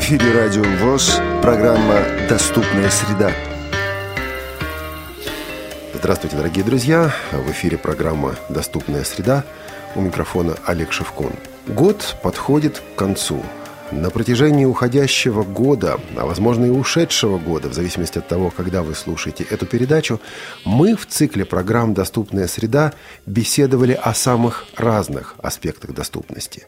эфире Радио ВОЗ, программа «Доступная среда». Здравствуйте, дорогие друзья! В эфире программа «Доступная среда». У микрофона Олег Шевкун. Год подходит к концу. На протяжении уходящего года, а возможно и ушедшего года, в зависимости от того, когда вы слушаете эту передачу, мы в цикле программ «Доступная среда» беседовали о самых разных аспектах доступности.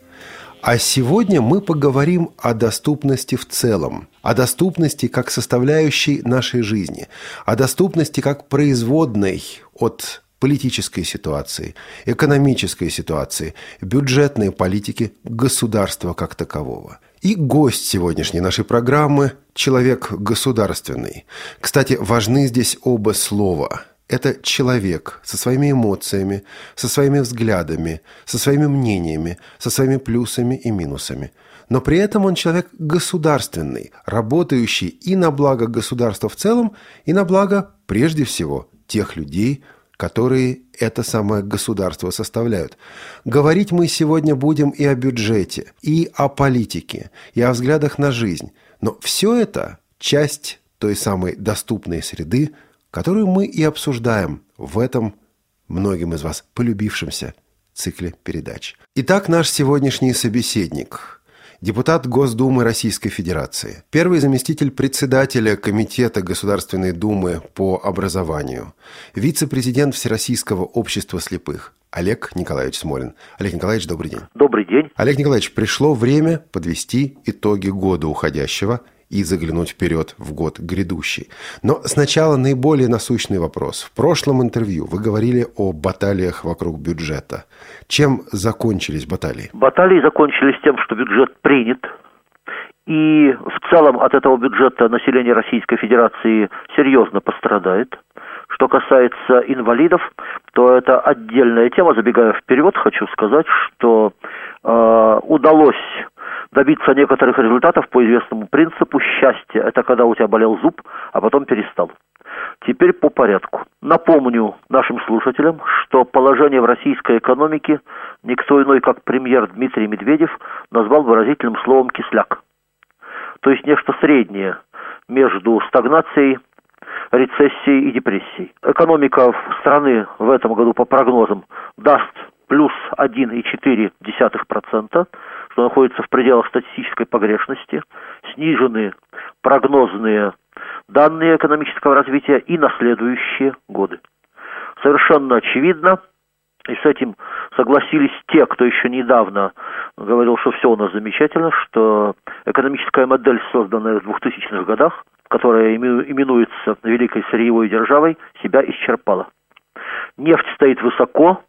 А сегодня мы поговорим о доступности в целом, о доступности как составляющей нашей жизни, о доступности как производной от политической ситуации, экономической ситуации, бюджетной политики государства как такового. И гость сегодняшней нашей программы – человек государственный. Кстати, важны здесь оба слова. Это человек со своими эмоциями, со своими взглядами, со своими мнениями, со своими плюсами и минусами. Но при этом он человек государственный, работающий и на благо государства в целом, и на благо, прежде всего, тех людей, которые это самое государство составляют. Говорить мы сегодня будем и о бюджете, и о политике, и о взглядах на жизнь. Но все это часть той самой доступной среды, которую мы и обсуждаем в этом многим из вас полюбившемся цикле передач. Итак, наш сегодняшний собеседник – депутат Госдумы Российской Федерации, первый заместитель председателя Комитета Государственной Думы по образованию, вице-президент Всероссийского общества слепых, Олег Николаевич Смолин. Олег Николаевич, добрый день. Добрый день. Олег Николаевич, пришло время подвести итоги года уходящего и заглянуть вперед в год грядущий. Но сначала наиболее насущный вопрос. В прошлом интервью вы говорили о баталиях вокруг бюджета. Чем закончились баталии? Баталии закончились тем, что бюджет принят, и в целом от этого бюджета население Российской Федерации серьезно пострадает. Что касается инвалидов, то это отдельная тема. Забегая вперед, хочу сказать, что э, удалось добиться некоторых результатов по известному принципу счастья. Это когда у тебя болел зуб, а потом перестал. Теперь по порядку. Напомню нашим слушателям, что положение в российской экономике никто иной, как премьер Дмитрий Медведев, назвал выразительным словом «кисляк». То есть нечто среднее между стагнацией, рецессией и депрессией. Экономика страны в этом году по прогнозам даст плюс 1,4%, что находится в пределах статистической погрешности, снижены прогнозные данные экономического развития и на следующие годы. Совершенно очевидно, и с этим согласились те, кто еще недавно говорил, что все у нас замечательно, что экономическая модель, созданная в 2000-х годах, которая именуется великой сырьевой державой, себя исчерпала. Нефть стоит высоко,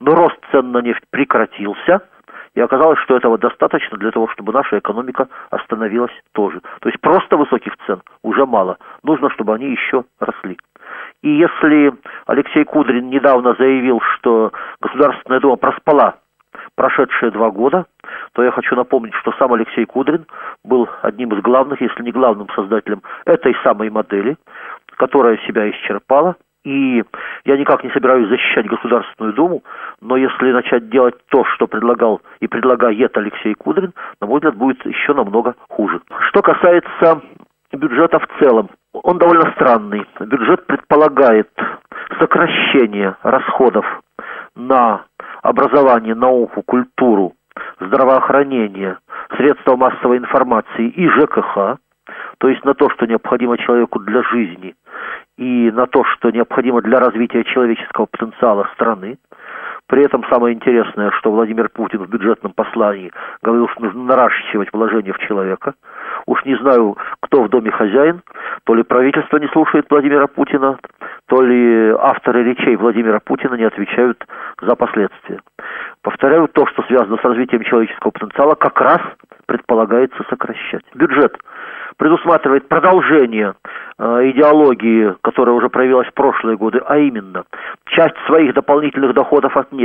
но рост цен на нефть прекратился – и оказалось, что этого достаточно для того, чтобы наша экономика остановилась тоже. То есть просто высоких цен уже мало. Нужно, чтобы они еще росли. И если Алексей Кудрин недавно заявил, что Государственная Дума проспала прошедшие два года, то я хочу напомнить, что сам Алексей Кудрин был одним из главных, если не главным создателем этой самой модели, которая себя исчерпала, и я никак не собираюсь защищать Государственную Думу, но если начать делать то, что предлагал и предлагает Алексей Кудрин, на мой взгляд, будет еще намного хуже. Что касается бюджета в целом, он довольно странный. Бюджет предполагает сокращение расходов на образование, науку, культуру, здравоохранение, средства массовой информации и ЖКХ, то есть на то, что необходимо человеку для жизни, и на то, что необходимо для развития человеческого потенциала страны. При этом самое интересное, что Владимир Путин в бюджетном послании говорил, что нужно наращивать вложения в человека. Уж не знаю, кто в доме хозяин, то ли правительство не слушает Владимира Путина, то ли авторы речей Владимира Путина не отвечают за последствия. Повторяю, то, что связано с развитием человеческого потенциала, как раз предполагается сокращать. Бюджет предусматривает продолжение э, идеологии, которая уже проявилась в прошлые годы, а именно часть своих дополнительных доходов от нефти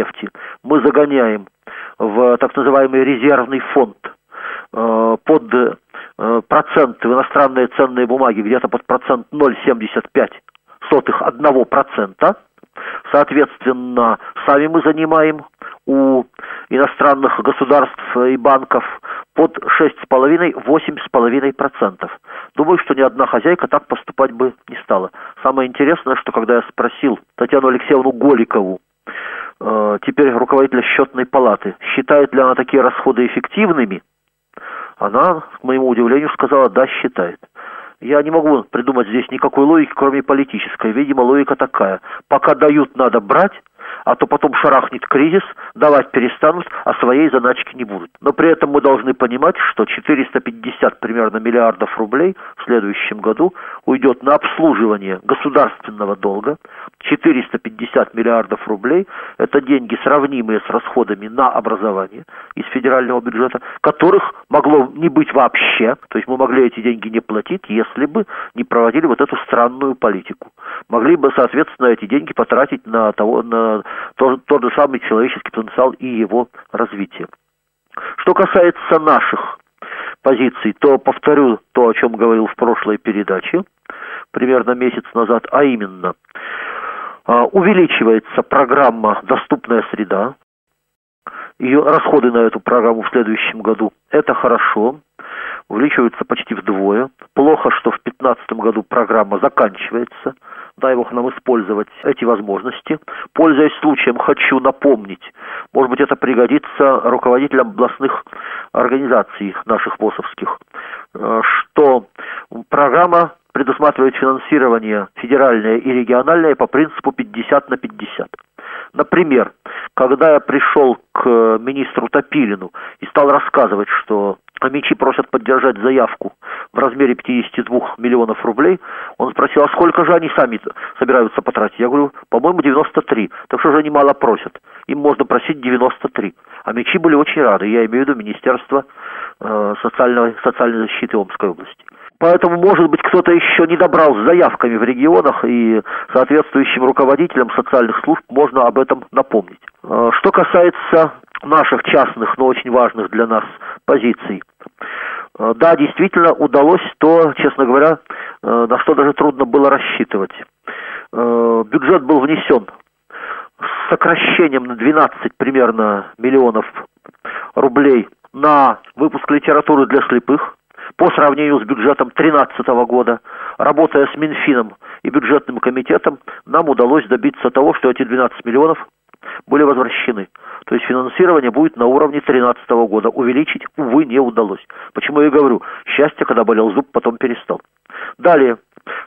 мы загоняем в так называемый резервный фонд э, под э, проценты в иностранные ценные бумаги где-то под процент 0,75 сотых одного процента. Соответственно, сами мы занимаем у иностранных государств и банков под 6,5-8,5%. Думаю, что ни одна хозяйка так поступать бы не стала. Самое интересное, что когда я спросил Татьяну Алексеевну Голикову, теперь руководителя счетной палаты, считает ли она такие расходы эффективными, она, к моему удивлению, сказала, да, считает. Я не могу придумать здесь никакой логики, кроме политической. Видимо, логика такая. Пока дают, надо брать, а то потом шарахнет кризис, давать перестанут, а своей заначки не будут. Но при этом мы должны понимать, что 450 примерно миллиардов рублей в следующем году уйдет на обслуживание государственного долга. 450 миллиардов рублей – это деньги, сравнимые с расходами на образование из федерального бюджета, которых могло не быть вообще. То есть мы могли эти деньги не платить, если бы не проводили вот эту странную политику. Могли бы, соответственно, эти деньги потратить на, того, на тот, тот же самый человеческий потенциал и его развитие. Что касается наших позиций, то повторю то, о чем говорил в прошлой передаче, примерно месяц назад, а именно, а, увеличивается программа «Доступная среда», ее расходы на эту программу в следующем году – это хорошо, увеличиваются почти вдвое. Плохо, что в 2015 году программа заканчивается – дай Бог нам использовать эти возможности. Пользуясь случаем, хочу напомнить, может быть, это пригодится руководителям областных организаций наших ВОСовских, э, что программа предусматривает финансирование федеральное и региональное по принципу 50 на 50. Например, когда я пришел к министру Топилину и стал рассказывать, что Амичи просят поддержать заявку в размере 52 миллионов рублей. Он спросил, а сколько же они сами собираются потратить? Я говорю, по-моему, 93. Так что же они мало просят? Им можно просить 93. А мечи были очень рады. Я имею в виду Министерство э, социальной, социальной защиты Омской области. Поэтому, может быть, кто-то еще не добрал с заявками в регионах, и соответствующим руководителям социальных служб можно об этом напомнить. Э, что касается наших частных, но очень важных для нас позиций. Э, да, действительно удалось то, честно говоря, э, на что даже трудно было рассчитывать. Э, бюджет был внесен с сокращением на 12 примерно миллионов рублей на выпуск литературы для слепых по сравнению с бюджетом 2013 года. Работая с Минфином и бюджетным комитетом, нам удалось добиться того, что эти 12 миллионов были возвращены. То есть финансирование будет на уровне 2013 года. Увеличить, увы, не удалось. Почему я говорю, счастье, когда болел зуб, потом перестал. Далее,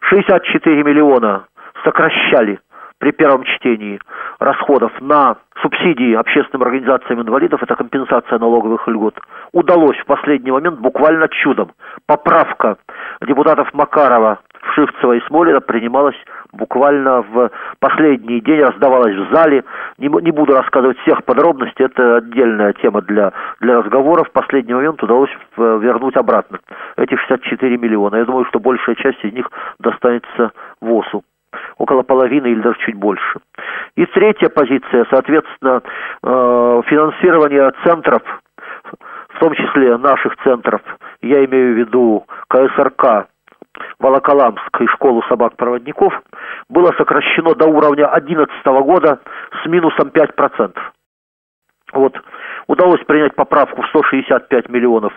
64 миллиона сокращали при первом чтении расходов на субсидии общественным организациям инвалидов, это компенсация налоговых льгот, удалось в последний момент буквально чудом. Поправка депутатов Макарова, Шивцева и Смолина принималась буквально в последний день, раздавалась в зале. Не, не буду рассказывать всех подробностей, это отдельная тема для, для разговора. В последний момент удалось вернуть обратно эти 64 миллиона. Я думаю, что большая часть из них достанется ВОСу около половины или даже чуть больше. И третья позиция, соответственно, э, финансирование центров, в том числе наших центров, я имею в виду КСРК, Волоколамск школу собак-проводников было сокращено до уровня 2011 года с минусом 5%. Вот. Удалось принять поправку в 165 миллионов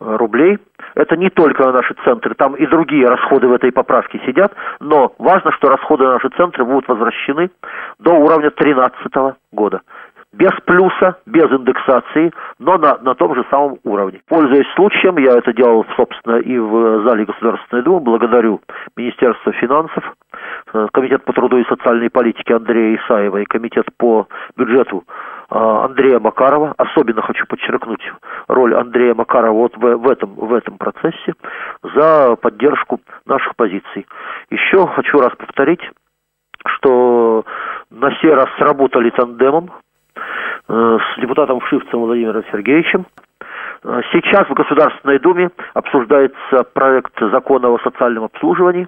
э, рублей. Это не только на наши центры, там и другие расходы в этой поправке сидят, но важно, что расходы на наши центры будут возвращены до уровня 2013 года без плюса, без индексации, но на, на том же самом уровне. Пользуясь случаем, я это делал, собственно, и в зале Государственной Думы, благодарю Министерство финансов, э, Комитет по труду и социальной политике Андрея Исаева и Комитет по бюджету э, Андрея Макарова. Особенно хочу подчеркнуть роль Андрея Макарова вот в, в, этом, в этом процессе за поддержку наших позиций. Еще хочу раз повторить, что на сей раз сработали тандемом с депутатом Шивцем Владимиром Сергеевичем. Э, сейчас в Государственной Думе обсуждается проект закона о социальном обслуживании.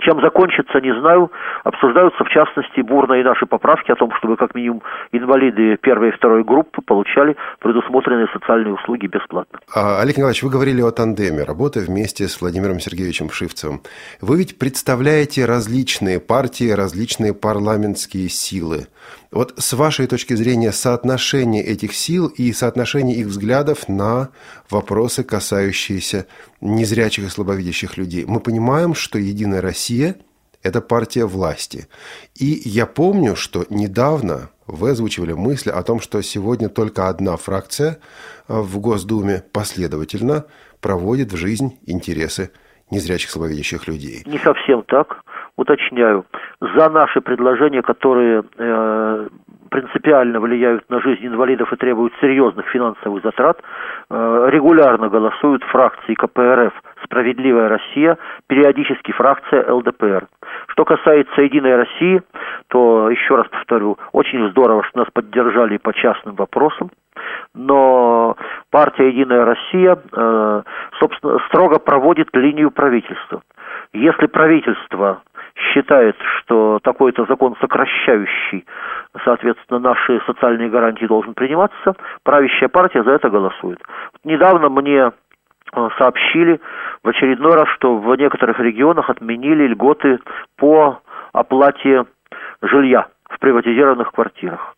Чем закончится, не знаю. Обсуждаются, в частности, бурные наши поправки о том, чтобы как минимум инвалиды первой и второй группы получали предусмотренные социальные услуги бесплатно. А, Олег Николаевич, вы говорили о тандеме, работая вместе с Владимиром Сергеевичем Шивцевым. Вы ведь представляете различные партии, различные парламентские силы. Вот с вашей точки зрения соотношение этих сил и соотношение их взглядов на вопросы, касающиеся незрячих и слабовидящих людей. Мы понимаем, что «Единая Россия» – это партия власти. И я помню, что недавно вы озвучивали мысль о том, что сегодня только одна фракция в Госдуме последовательно проводит в жизнь интересы незрячих слабовидящих людей. Не совсем так уточняю, за наши предложения, которые э, принципиально влияют на жизнь инвалидов и требуют серьезных финансовых затрат, э, регулярно голосуют фракции КПРФ «Справедливая Россия», периодически фракция ЛДПР. Что касается «Единой России», то, еще раз повторю, очень здорово, что нас поддержали по частным вопросам, но партия «Единая Россия», э, собственно, строго проводит линию правительства. Если правительство считает, что такой-то закон сокращающий, соответственно, наши социальные гарантии должен приниматься, правящая партия за это голосует. Недавно мне э, сообщили в очередной раз, что в некоторых регионах отменили льготы по оплате жилья в приватизированных квартирах.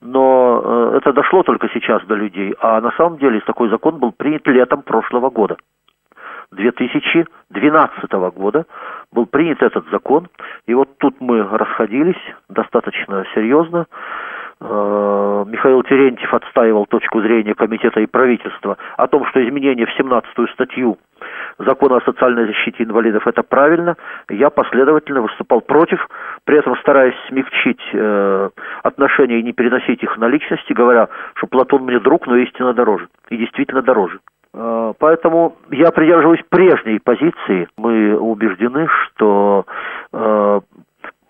Но э, это дошло только сейчас до людей, а на самом деле такой закон был принят летом прошлого года. 2012 года был принят этот закон, и вот тут мы расходились достаточно серьезно. Э, Михаил Терентьев отстаивал точку зрения комитета и правительства о том, что изменение в 17-ю статью закона о социальной защите инвалидов это правильно. Я последовательно выступал против, при этом стараясь смягчить э, отношения и не переносить их на личности, говоря, что Платон мне друг, но истинно дороже. И действительно дороже. Э, поэтому я придерживаюсь прежней позиции. Мы убеждены, что э,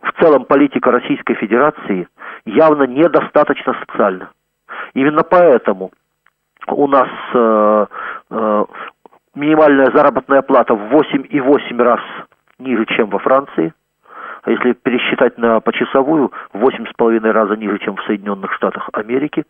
в целом политика Российской Федерации явно недостаточно социальна. Именно поэтому у нас э, минимальная заработная плата в 8,8 раз ниже, чем во Франции. А если пересчитать на почасовую, в 8,5 раза ниже, чем в Соединенных Штатах Америки.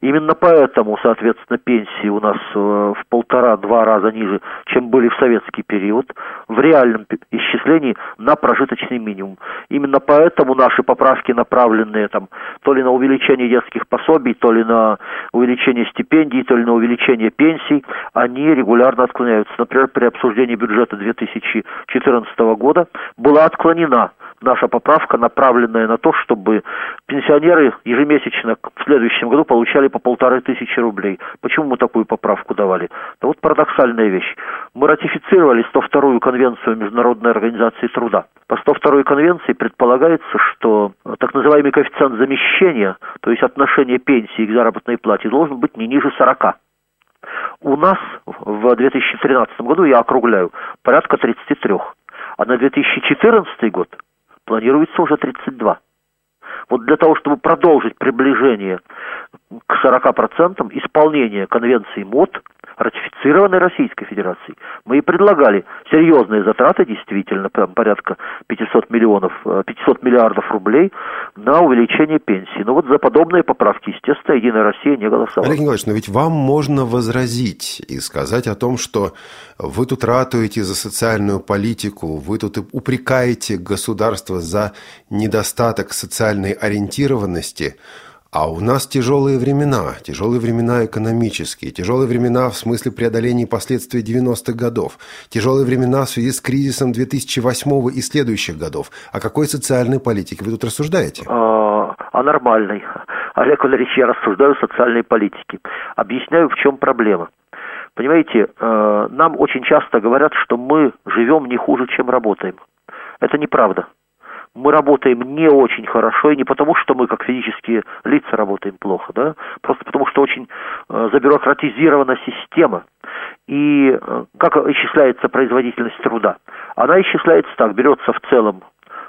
Именно поэтому, соответственно, пенсии у нас э, в полтора-два раза ниже, чем были в советский период, в реальном исчислении на прожиточный минимум. Именно поэтому наши поправки, направленные там, то ли на увеличение детских пособий, то ли на увеличение стипендий, то ли на увеличение пенсий, они регулярно отклоняются. Например, при обсуждении бюджета 2014 года была отклонена наша поправка, направленная на то, чтобы пенсионеры ежемесячно в следующем году получали по полторы тысячи рублей. Почему мы такую поправку давали? Да вот парадоксальная вещь. Мы ратифицировали 102-ю конвенцию Международной организации труда. По 102-й конвенции предполагается, что так называемый коэффициент замещения, то есть отношение пенсии к заработной плате, должен быть не ниже 40. У нас в 2013 году, я округляю, порядка 33. А на 2014 год планируется уже 32. Вот для того, чтобы продолжить приближение к 40% исполнения конвенции МОД, ратифицированной Российской Федерацией, мы и предлагали серьезные затраты, действительно, прям порядка 500 миллионов, 500 э, миллиардов рублей на увеличение пенсии. Но вот за подобные поправки, естественно, Единая Россия не голосовала. Олег Николаевич, но ведь вам можно возразить и сказать о том, что вы тут ратуете за социальную политику, вы тут упрекаете государство за недостаток социальной ориентированности, а у нас тяжелые времена, тяжелые времена экономические, тяжелые времена в смысле преодоления последствий 90-х годов, тяжелые времена в связи с кризисом 2008 и следующих годов. О какой социальной политике вы тут рассуждаете? А, о нормальной. Олег Валерьевич, я рассуждаю о социальной политике. Объясняю, в чем проблема. Понимаете, э, нам очень часто говорят, что мы живем не хуже, чем работаем. Это неправда мы работаем не очень хорошо, и не потому, что мы как физические лица работаем плохо, да, просто потому, что очень э, забюрократизирована система. И э, как исчисляется производительность труда? Она исчисляется так, берется в целом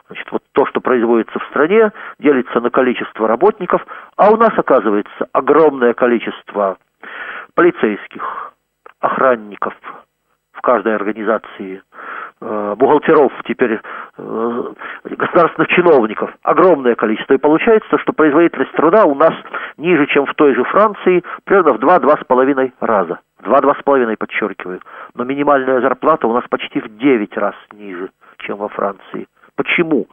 Значит, вот то, что производится в стране, делится на количество работников, а у нас оказывается огромное количество полицейских, охранников в каждой организации, бухгалтеров, теперь э, государственных чиновников огромное количество. И получается, что производительность труда у нас ниже, чем в той же Франции, примерно в 2-2,5 раза. Два-два с половиной, подчеркиваю. Но минимальная зарплата у нас почти в 9 раз ниже, чем во Франции. Почему?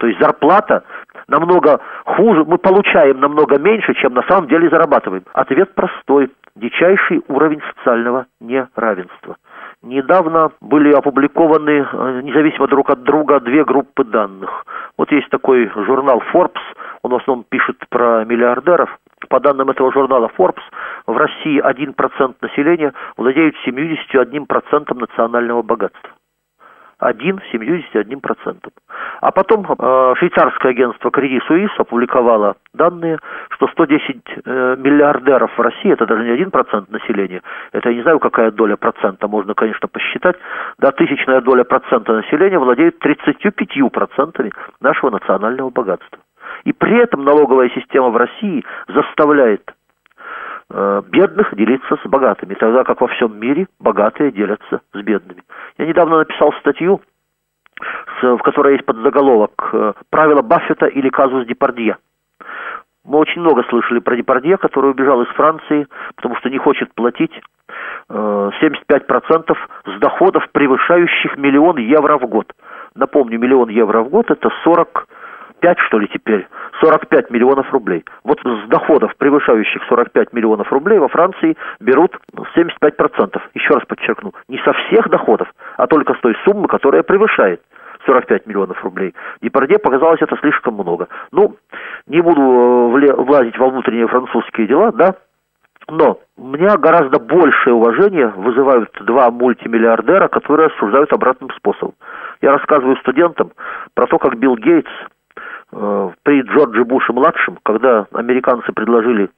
То есть зарплата намного хуже, мы получаем намного меньше, чем на самом деле зарабатываем. Ответ простой. Дичайший уровень социального неравенства. Недавно были опубликованы э, независимо друг от друга две группы данных. Вот есть такой журнал Forbes, он в основном пишет про миллиардеров. По данным этого журнала Forbes, в России 1% населения владеют 71% национального богатства. 1 71%. А потом э, швейцарское агентство Credit Suisse опубликовало данные, что 110 э, миллиардеров в России, это даже не 1% населения, это я не знаю, какая доля процента, можно, конечно, посчитать, да, тысячная доля процента населения владеет 35% нашего национального богатства. И при этом налоговая система в России заставляет бедных делиться с богатыми, тогда как во всем мире богатые делятся с бедными. Я недавно написал статью, в которой есть подзаголовок э, «Правила Баффета или казус Депардье». Мы очень много слышали про Депардье, который убежал из Франции, потому что не хочет платить 75% э, с доходов, превышающих миллион евро в год. Напомню, миллион евро в год – это 40 5, что ли, теперь, 45 миллионов рублей. Вот с доходов, превышающих 45 миллионов рублей, во Франции берут 75%. Еще раз подчеркну, не со всех доходов, а только с той суммы, которая превышает 45 миллионов рублей. Депарде показалось это слишком много. Ну, не буду э, влазить во внутренние французские дела, да, но у меня гораздо большее уважение вызывают два мультимиллиардера, которые осуждают обратным способом. Я рассказываю студентам про то, как Билл Гейтс при Джордже Буше-младшем, когда американцы предложили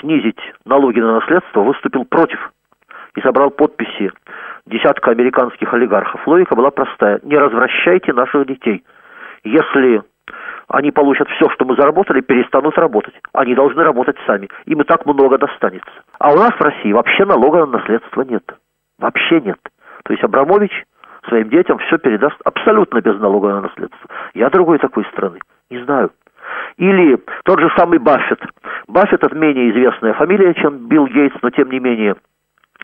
снизить налоги на наследство, выступил против и собрал подписи десятка американских олигархов. Логика была простая. Не развращайте наших детей. Если они получат все, что мы заработали, перестанут работать. Они должны работать сами. Им и так много достанется. А у нас в России вообще налога на наследство нет. Вообще нет. То есть Абрамович своим детям все передаст абсолютно без налога на наследство. Я другой такой страны. Не знаю. Или тот же самый Баффет. Баффет – это менее известная фамилия, чем Билл Гейтс, но тем не менее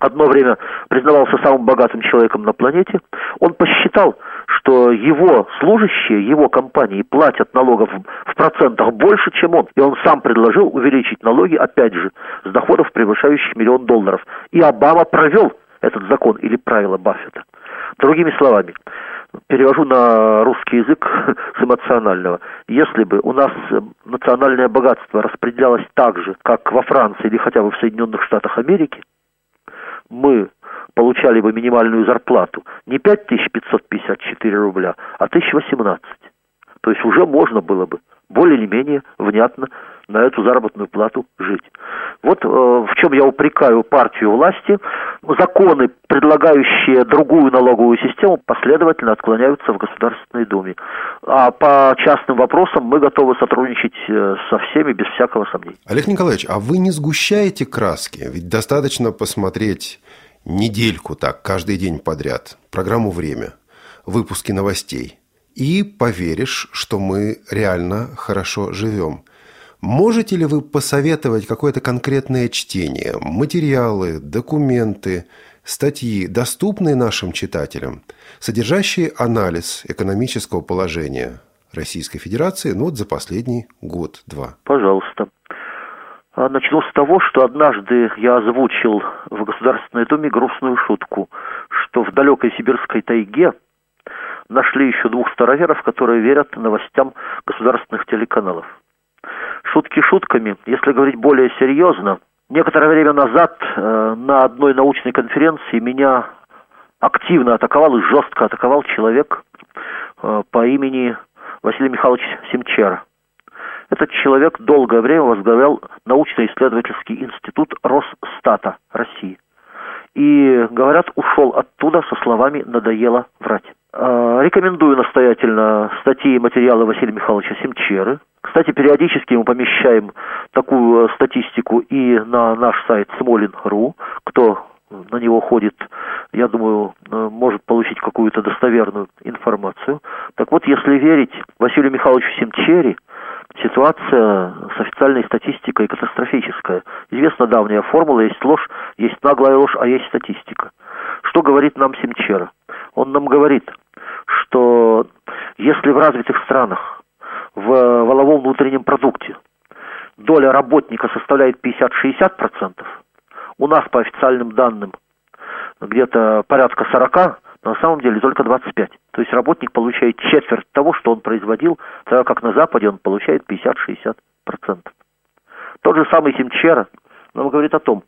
одно время признавался самым богатым человеком на планете. Он посчитал, что его служащие, его компании платят налогов в процентах больше, чем он. И он сам предложил увеличить налоги, опять же, с доходов, превышающих миллион долларов. И Обама провел этот закон или правило Баффета. Другими словами, перевожу на русский язык с эмоционального. Если бы у нас национальное богатство распределялось так же, как во Франции или хотя бы в Соединенных Штатах Америки, мы получали бы минимальную зарплату не 5554 рубля, а 1018. То есть уже можно было бы более или менее внятно на эту заработную плату жить. Вот э, в чем я упрекаю партию власти. Законы, предлагающие другую налоговую систему, последовательно отклоняются в Государственной Думе. А по частным вопросам мы готовы сотрудничать э, со всеми без всякого сомнения. Олег Николаевич, а вы не сгущаете краски? Ведь достаточно посмотреть недельку так, каждый день подряд, программу «Время», выпуски новостей. И поверишь, что мы реально хорошо живем – Можете ли вы посоветовать какое-то конкретное чтение, материалы, документы, статьи, доступные нашим читателям, содержащие анализ экономического положения Российской Федерации ну, вот за последний год-два? Пожалуйста. А, начну с того, что однажды я озвучил в Государственной Думе грустную шутку, что в далекой сибирской тайге нашли еще двух староверов, которые верят новостям государственных телеканалов. Шутки шутками, если говорить более серьезно, некоторое время назад э, на одной научной конференции меня активно атаковал и жестко атаковал человек э, по имени Василий Михайлович Семчера. Этот человек долгое время возглавлял научно-исследовательский институт Росстата России. И, говорят, ушел оттуда со словами «надоело врать». Э, рекомендую настоятельно статьи и материалы Василия Михайловича Семчеры. Кстати, периодически мы помещаем такую э, статистику и на наш сайт smolin.ru. Кто на него ходит, я думаю, э, может получить какую-то достоверную информацию. Так вот, если верить Василию Михайловичу Симчери, ситуация с официальной статистикой катастрофическая. Известна давняя формула, есть ложь, есть наглая ложь, а есть статистика. Что говорит нам Симчера? Он нам говорит, что если в развитых странах в воловом внутреннем продукте доля работника составляет 50-60%, у нас по официальным данным где-то порядка 40, но на самом деле только 25. То есть работник получает четверть того, что он производил, тогда как на Западе он получает 50-60%. Тот же самый Симчера нам говорит о том,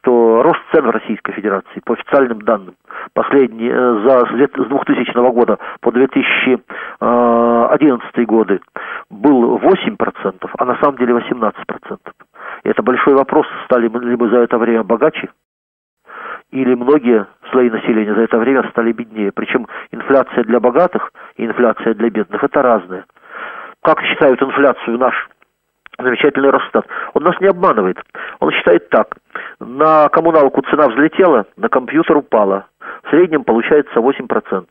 что рост цен в Российской Федерации, по официальным данным, последний, э, за, с 2000 года по 2011 годы был 8%, а на самом деле 18%. И это большой вопрос, стали ли мы за это время богаче, или многие слои населения за это время стали беднее. Причем инфляция для богатых и инфляция для бедных – это разные. Как считают инфляцию наш замечательный Росстат? Он нас не обманывает. Он считает так. На коммуналку цена взлетела, на компьютер упала. В среднем получается 8%.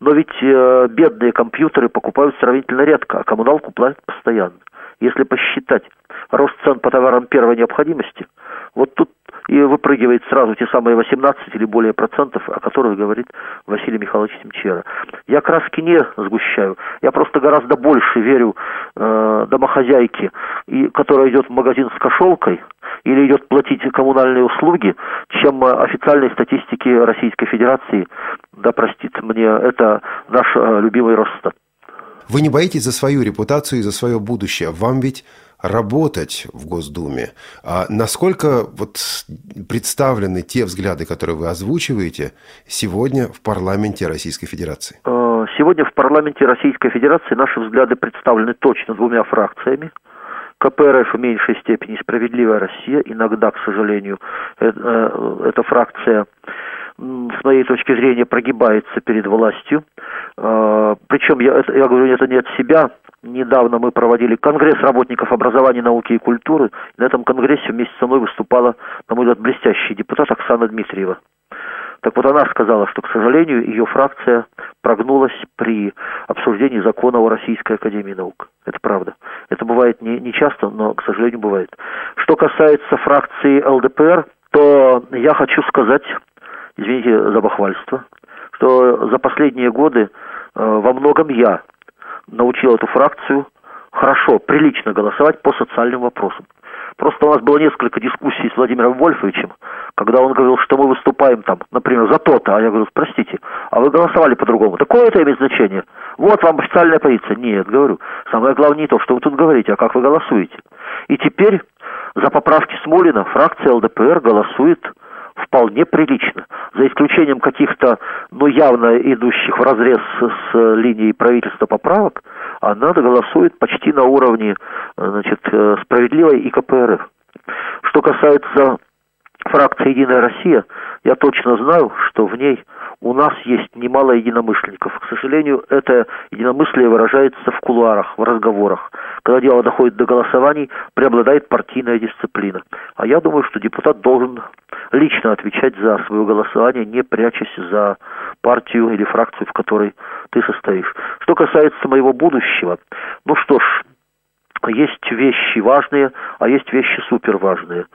Но ведь э, бедные компьютеры покупают сравнительно редко, а коммуналку платят постоянно. Если посчитать рост цен по товарам первой необходимости, вот тут и выпрыгивает сразу те самые 18 или более процентов, о которых говорит Василий Михайлович Семчера. Я краски не сгущаю, я просто гораздо больше верю э, домохозяйке, и, которая идет в магазин с кошелкой или идет платить коммунальные услуги, чем официальной статистики Российской Федерации, да простит мне это наш э, любимый Росстат. Вы не боитесь за свою репутацию и за свое будущее. Вам ведь работать в Госдуме. А насколько вот представлены те взгляды, которые вы озвучиваете сегодня в парламенте Российской Федерации? Э, сегодня в парламенте Российской Федерации наши взгляды представлены точно двумя фракциями. КПРФ в меньшей степени «Справедливая Россия». Иногда, к сожалению, э, э, эта фракция с моей точки зрения, прогибается перед властью. Причем, я, я говорю это не от себя, Недавно мы проводили конгресс работников образования, науки и культуры. На этом конгрессе вместе со мной выступала, на мой взгляд, блестящий депутат Оксана Дмитриева. Так вот, она сказала, что, к сожалению, ее фракция прогнулась при обсуждении закона о Российской Академии Наук. Это правда. Это бывает не, не часто, но, к сожалению, бывает. Что касается фракции ЛДПР, то я хочу сказать, извините за бахвальство, что за последние годы э, во многом я научил эту фракцию хорошо, прилично голосовать по социальным вопросам. Просто у нас было несколько дискуссий с Владимиром Вольфовичем, когда он говорил, что мы выступаем там, например, за то-то, а я говорю, простите, а вы голосовали по-другому. Такое это имеет значение? Вот вам официальная позиция. Нет, говорю, самое главное не то, что вы тут говорите, а как вы голосуете. И теперь за поправки Смолина фракция ЛДПР голосует вполне прилично. За исключением каких-то, ну, явно идущих в разрез с, линией правительства поправок, она голосует почти на уровне, значит, э, справедливой и КПРФ. Что касается фракции «Единая Россия», я точно знаю, что в ней у нас есть немало единомышленников. К сожалению, это единомыслие выражается в кулуарах, в разговорах. Когда дело доходит до голосований, преобладает партийная дисциплина. А я думаю, что депутат должен лично отвечать за свое голосование, не прячась за партию или фракцию, в которой ты состоишь. Что касается моего будущего, ну что ж, есть вещи важные, а есть вещи суперважные.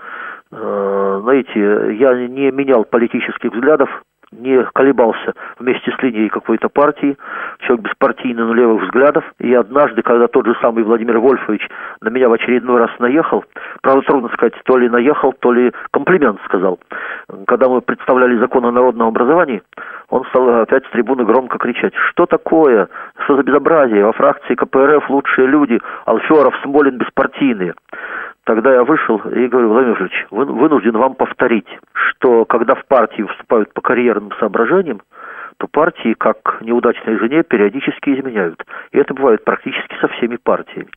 Э, знаете, я не менял политических взглядов, не колебался вместе с линией какой-то партии, человек беспартийный, но левых взглядов. И однажды, когда тот же самый Владимир Вольфович на меня в очередной раз наехал, правда, трудно сказать, то ли наехал, то ли комплимент сказал. Когда мы представляли закон о народном образовании, он стал опять с трибуны громко кричать, что такое, что за безобразие, во фракции КПРФ лучшие люди, Алферов, Смолин беспартийные. Тогда я вышел и говорю, Владимир Ильич, вынужден вам повторить, что когда в партии вступают по карьерным соображениям, то партии, как неудачной жене, периодически изменяют. И это бывает практически со всеми партиями.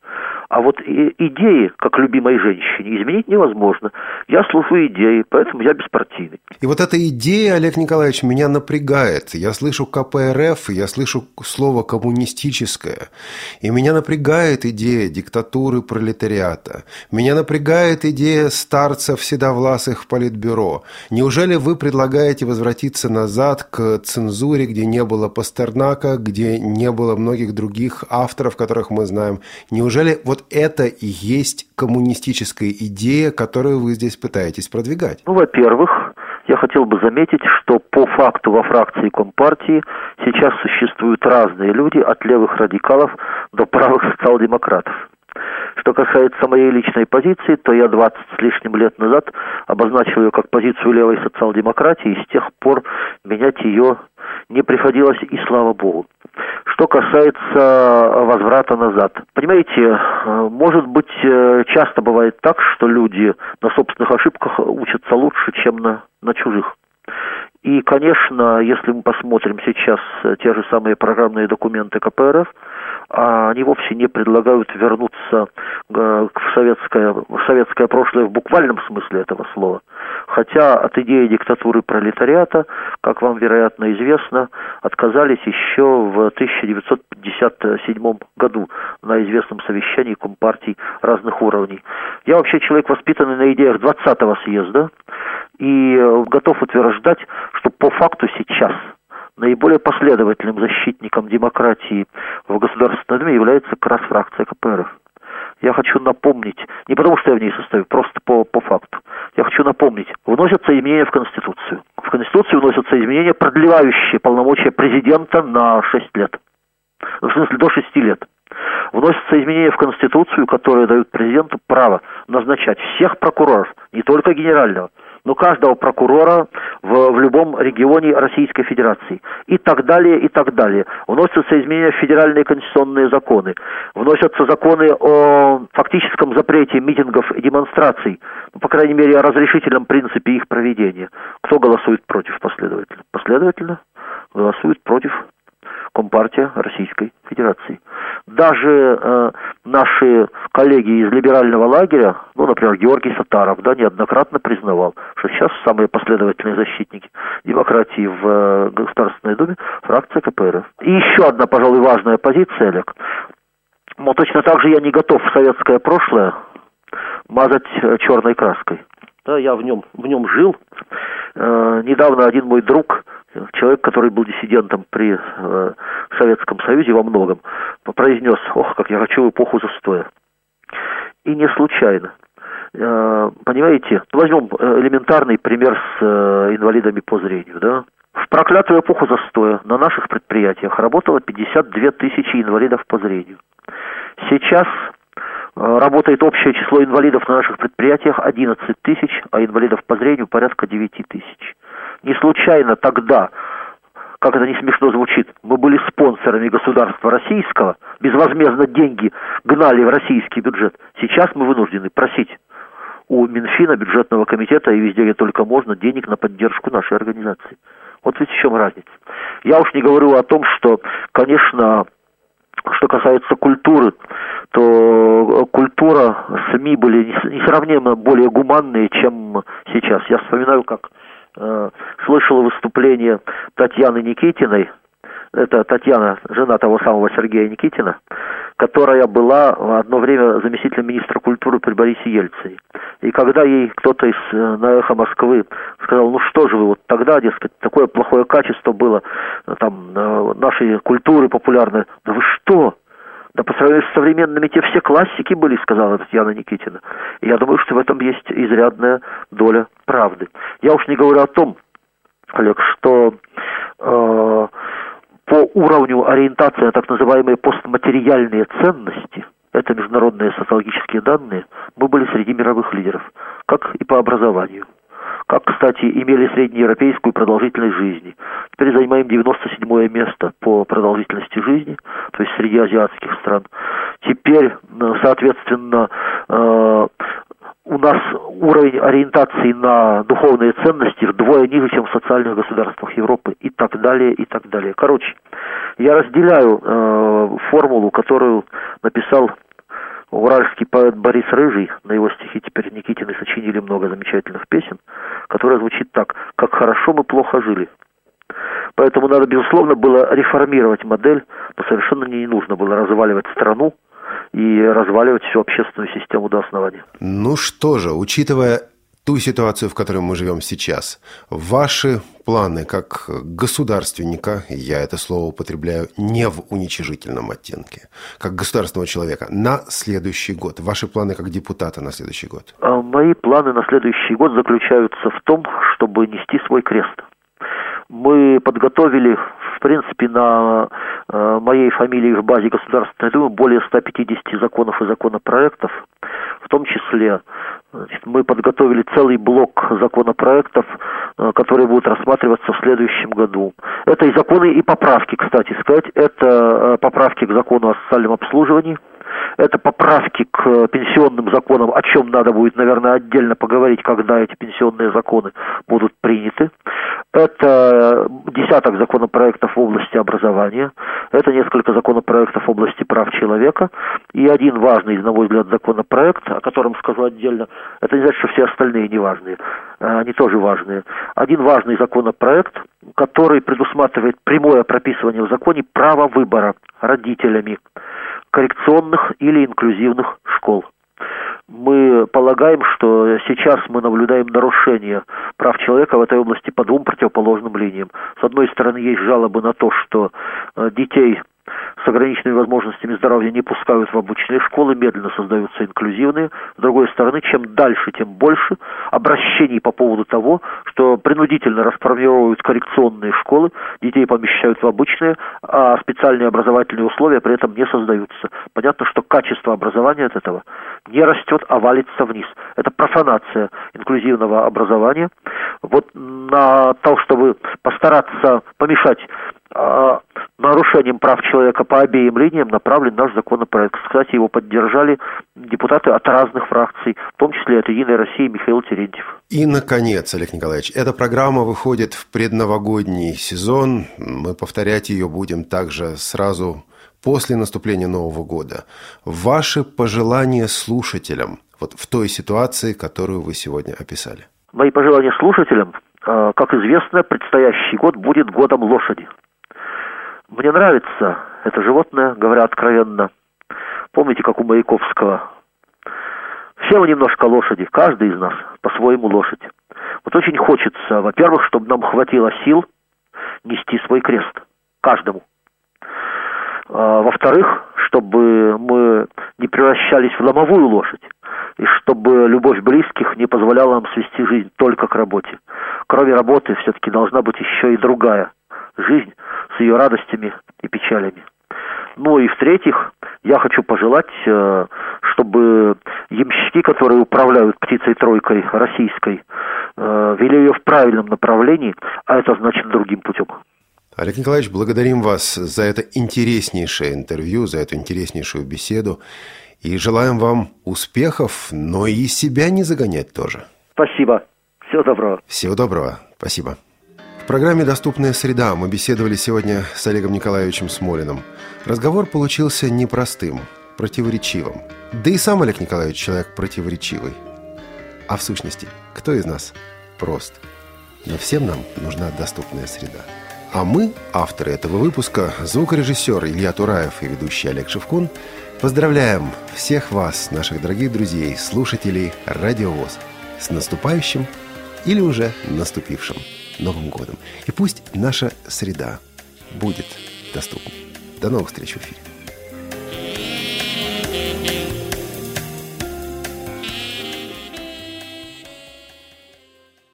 А вот идеи, как любимой женщине, изменить невозможно. Я служу идеи, поэтому я беспартийный. И вот эта идея, Олег Николаевич, меня напрягает. Я слышу КПРФ, я слышу слово «коммунистическое». И меня напрягает идея диктатуры пролетариата. Меня напрягает идея старцев седовласых в политбюро. Неужели вы предлагаете возвратиться назад к цензуре, где не было Пастернака, где не было многих других авторов, которых мы знаем? Неужели вот это и есть коммунистическая идея, которую вы здесь пытаетесь продвигать? Ну, во-первых, я хотел бы заметить, что по факту во фракции Компартии сейчас существуют разные люди, от левых радикалов до правых социал-демократов. Что касается моей личной позиции, то я 20 с лишним лет назад обозначил ее как позицию левой социал-демократии, и с тех пор менять ее не приходилось, и слава богу. Что касается возврата назад. Понимаете, э, может быть, э, часто бывает так, что люди на собственных ошибках учатся лучше, чем на, на чужих. И, конечно, если мы посмотрим сейчас э, те же самые программные документы КПРФ, они вовсе не предлагают вернуться в советское, в советское прошлое в буквальном смысле этого слова. Хотя от идеи диктатуры пролетариата, как вам, вероятно, известно, отказались еще в 1957 году на известном совещании компартий разных уровней. Я вообще человек, воспитанный на идеях 20-го съезда, и э, готов утверждать, что по факту сейчас наиболее последовательным защитником демократии в Государственной Думе является как раз фракция КПРФ. Я хочу напомнить, не потому что я в ней состою, просто по, по факту. Я хочу напомнить, вносятся изменения в Конституцию. В Конституцию вносятся изменения, продлевающие полномочия президента на 6 лет. Ну, в смысле, до 6 лет. Вносятся изменения в Конституцию, которые дают президенту право назначать всех прокуроров, не только генерального, но каждого прокурора в, в любом регионе Российской Федерации. И так далее, и так далее. Вносятся изменения в федеральные конституционные законы. Вносятся законы о фактическом запрете митингов и демонстраций. Ну, по крайней мере, о разрешительном принципе их проведения. Кто голосует против последовательно? Последовательно голосует против Компартия Российской Федерации. Даже э, наши коллеги из либерального лагеря, ну, например, Георгий Сатаров, да, неоднократно признавал, что сейчас самые последовательные защитники демократии в э, Государственной Думе фракция КПРФ. И еще одна, пожалуй, важная позиция, Олег. Но точно так же я не готов в советское прошлое мазать э, черной краской. Да, я в нем, в нем жил. Э, недавно один мой друг человек, который был диссидентом при э, Советском Союзе во многом, произнес, ох, как я хочу эпоху застоя. И не случайно. Э, понимаете, возьмем э, элементарный пример с э, инвалидами по зрению, да? В проклятую эпоху застоя на наших предприятиях работало 52 тысячи инвалидов по зрению. Сейчас работает общее число инвалидов на наших предприятиях 11 тысяч, а инвалидов по зрению порядка 9 тысяч. Не случайно тогда, как это не смешно звучит, мы были спонсорами государства российского, безвозмездно деньги гнали в российский бюджет. Сейчас мы вынуждены просить у Минфина, бюджетного комитета и везде, где только можно, денег на поддержку нашей организации. Вот ведь в чем разница. Я уж не говорю о том, что, конечно, что касается культуры, то культура СМИ были несравненно более гуманные, чем сейчас. Я вспоминаю, как э, слышал выступление Татьяны Никитиной, это Татьяна, жена того самого Сергея Никитина, которая была одно время заместителем министра культуры при Борисе Ельцине. И когда ей кто-то из э, на эхо Москвы сказал, ну что же вы, вот тогда, дескать, такое плохое качество было э, там э, нашей культуры популярной, да вы что? Да по сравнению с современными те все классики были, сказала Татьяна Никитина. И я думаю, что в этом есть изрядная доля правды. Я уж не говорю о том, Олег, что э, по уровню ориентации на так называемые постматериальные ценности, это международные социологические данные, мы были среди мировых лидеров, как и по образованию как, кстати, имели среднеевропейскую продолжительность жизни. Теперь занимаем 97 место по продолжительности жизни, то есть среди азиатских стран. Теперь, соответственно, э, у нас уровень ориентации на духовные ценности вдвое ниже, чем в социальных государствах Европы и так далее, и так далее. Короче, я разделяю э, формулу, которую написал уральский поэт Борис Рыжий, на его стихи теперь Никитины сочинили много замечательных песен, которая звучит так «Как хорошо мы плохо жили». Поэтому надо, безусловно, было реформировать модель, но совершенно не нужно было разваливать страну и разваливать всю общественную систему до основания. Ну что же, учитывая ту ситуацию, в которой мы живем сейчас, ваши планы как государственника, я это слово употребляю не в уничижительном оттенке, как государственного человека, на следующий год, ваши планы как депутата на следующий год? А мои планы на следующий год заключаются в том, чтобы нести свой крест. Мы подготовили, в принципе, на э, моей фамилии в базе Государственной Думы более 150 законов и законопроектов, в том числе Значит, мы подготовили целый блок законопроектов, э, которые будут рассматриваться в следующем году. Это и законы, и поправки, кстати сказать. Это э, поправки к закону о социальном обслуживании – это поправки к пенсионным законам, о чем надо будет, наверное, отдельно поговорить, когда эти пенсионные законы будут приняты. Это десяток законопроектов в области образования. Это несколько законопроектов в области прав человека. И один важный, на мой взгляд, законопроект, о котором скажу отдельно, это не значит, что все остальные не важные. Они тоже важные. Один важный законопроект, который предусматривает прямое прописывание в законе права выбора родителями коррекционных или инклюзивных школ. Мы полагаем, что сейчас мы наблюдаем нарушение прав человека в этой области по двум противоположным линиям. С одной стороны, есть жалобы на то, что э, детей с ограниченными возможностями здоровья не пускают в обычные школы, медленно создаются инклюзивные. С другой стороны, чем дальше, тем больше обращений по поводу того, что принудительно расформируют коррекционные школы, детей помещают в обычные, а специальные образовательные условия при этом не создаются. Понятно, что качество образования от этого не растет, а валится вниз. Это профанация инклюзивного образования. Вот на то, чтобы постараться помешать а, нарушением прав человека по обеим линиям направлен наш законопроект. Кстати, его поддержали депутаты от разных фракций, в том числе от «Единой России» Михаил Терентьев. И, наконец, Олег Николаевич, эта программа выходит в предновогодний сезон. Мы повторять ее будем также сразу после наступления Нового года. Ваши пожелания слушателям вот в той ситуации, которую вы сегодня описали? Мои пожелания слушателям, а, как известно, предстоящий год будет годом лошади – мне нравится это животное, говоря откровенно. Помните, как у Маяковского? Все мы немножко лошади, каждый из нас по-своему лошадь. Вот очень хочется, во-первых, чтобы нам хватило сил нести свой крест. Каждому. А, во-вторых, чтобы мы не превращались в ломовую лошадь. И чтобы любовь близких не позволяла нам свести жизнь только к работе. Кроме работы все-таки должна быть еще и другая жизнь с ее радостями и печалями. Ну и в-третьих, я хочу пожелать, э, чтобы ямщики, которые управляют птицей тройкой российской, э, вели ее в правильном направлении, а это значит другим путем. Олег Николаевич, благодарим вас за это интереснейшее интервью, за эту интереснейшую беседу. И желаем вам успехов, но и себя не загонять тоже. Спасибо. Всего доброго. Всего доброго. Спасибо программе «Доступная среда» мы беседовали сегодня с Олегом Николаевичем Смолиным. Разговор получился непростым, противоречивым. Да и сам Олег Николаевич человек противоречивый. А в сущности, кто из нас прост? Но всем нам нужна доступная среда. А мы, авторы этого выпуска, звукорежиссер Илья Тураев и ведущий Олег Шевкун, поздравляем всех вас, наших дорогих друзей, слушателей Радиовоз, с наступающим или уже наступившим Новым годом. И пусть наша среда будет доступна. До новых встреч в эфире.